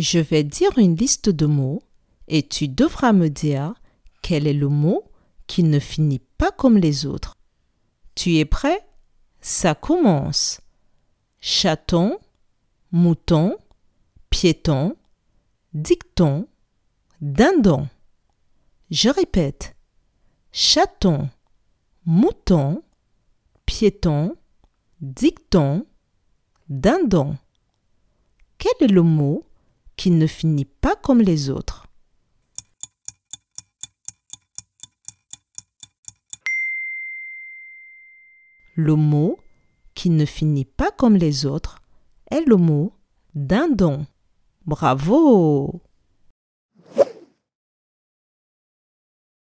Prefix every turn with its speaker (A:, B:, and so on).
A: Je vais dire une liste de mots et tu devras me dire quel est le mot qui ne finit pas comme les autres. Tu es prêt? Ça commence. Chaton, mouton, piéton, dicton, dindon. Je répète. Chaton, mouton, piéton, dicton, dindon. Quel est le mot qui ne finit pas comme les autres Le mot qui ne finit pas comme les autres est le mot dindon. Bravo